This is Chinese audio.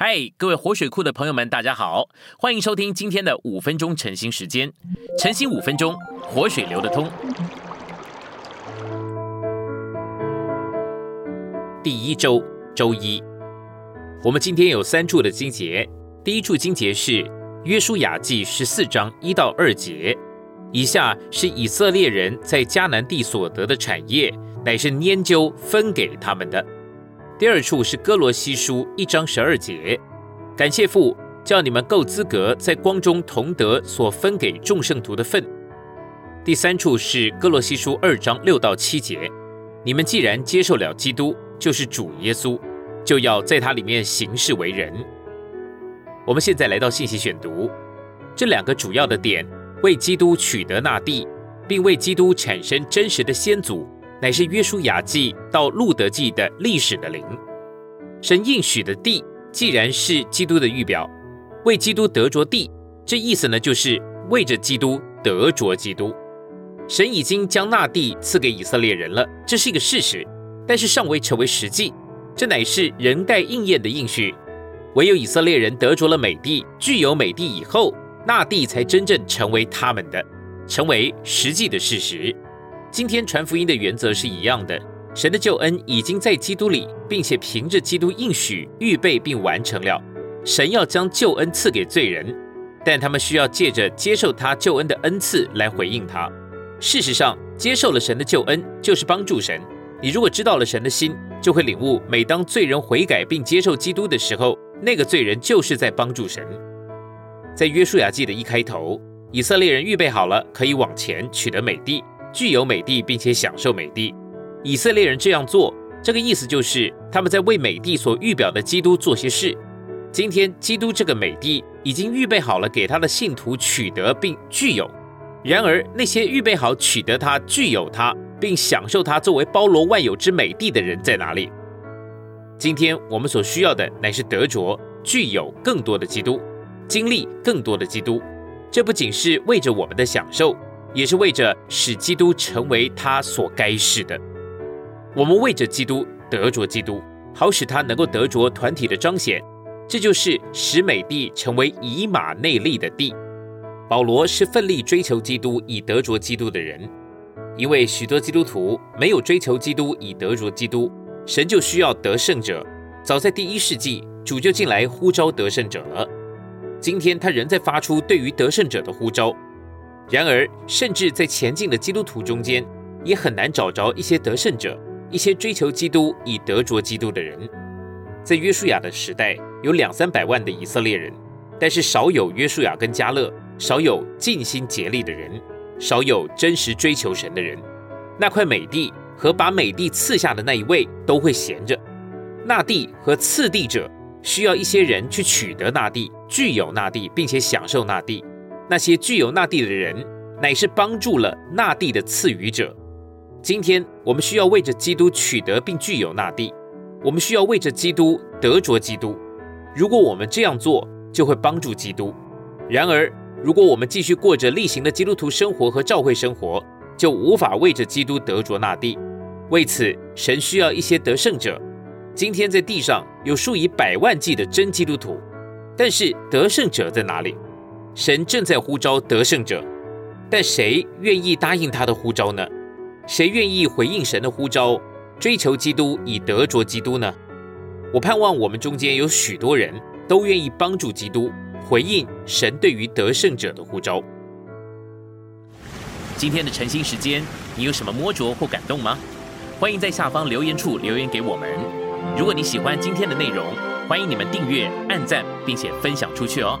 嗨，各位活水库的朋友们，大家好，欢迎收听今天的五分钟晨兴时间。晨兴五分钟，活水流得通。第一周周一，我们今天有三处的经节。第一处经节是约书亚记十四章一到二节，以下是以色列人在迦南地所得的产业，乃是拈阄分给他们的。第二处是哥罗西书一章十二节，感谢父叫你们够资格在光中同得所分给众圣徒的份。第三处是哥罗西书二章六到七节，你们既然接受了基督，就是主耶稣，就要在他里面行事为人。我们现在来到信息选读，这两个主要的点为基督取得那地，并为基督产生真实的先祖。乃是约书亚记到路德记的历史的灵，神应许的地，既然是基督的预表，为基督得着地，这意思呢，就是为着基督得着基督。神已经将那地赐给以色列人了，这是一个事实，但是尚未成为实际。这乃是人待应验的应许，唯有以色列人得着了美地，具有美地以后，那地才真正成为他们的，成为实际的事实。今天传福音的原则是一样的，神的救恩已经在基督里，并且凭着基督应许预备并完成了。神要将救恩赐给罪人，但他们需要借着接受他救恩的恩赐来回应他。事实上，接受了神的救恩就是帮助神。你如果知道了神的心，就会领悟，每当罪人悔改并接受基督的时候，那个罪人就是在帮助神。在约书亚记的一开头，以色列人预备好了，可以往前取得美地。具有美帝，并且享受美帝。以色列人这样做，这个意思就是他们在为美帝所预表的基督做些事。今天，基督这个美帝已经预备好了，给他的信徒取得并具有。然而，那些预备好取得他、具有他，并享受他作为包罗万有之美帝的人在哪里？今天我们所需要的乃是得着、具有更多的基督，经历更多的基督。这不仅是为着我们的享受。也是为着使基督成为他所该是的，我们为着基督得着基督，好使他能够得着团体的彰显。这就是使美地成为以马内利的地。保罗是奋力追求基督以得着基督的人，因为许多基督徒没有追求基督以得着基督，神就需要得胜者。早在第一世纪，主就进来呼召得胜者了。今天他仍在发出对于得胜者的呼召。然而，甚至在前进的基督徒中间，也很难找着一些得胜者，一些追求基督以得着基督的人。在约书亚的时代，有两三百万的以色列人，但是少有约书亚跟加勒，少有尽心竭力的人，少有真实追求神的人。那块美地和把美地赐下的那一位都会闲着。那地和赐地者需要一些人去取得那地，具有那地，并且享受那地。那些具有那地的人，乃是帮助了那地的赐予者。今天我们需要为着基督取得并具有那地，我们需要为着基督得着基督。如果我们这样做，就会帮助基督。然而，如果我们继续过着例行的基督徒生活和教会生活，就无法为着基督得着那地。为此，神需要一些得胜者。今天在地上有数以百万计的真基督徒，但是得胜者在哪里？神正在呼召得胜者，但谁愿意答应他的呼召呢？谁愿意回应神的呼召，追求基督以得着基督呢？我盼望我们中间有许多人都愿意帮助基督，回应神对于得胜者的呼召。今天的晨兴时间，你有什么摸着或感动吗？欢迎在下方留言处留言给我们。如果你喜欢今天的内容，欢迎你们订阅、按赞，并且分享出去哦。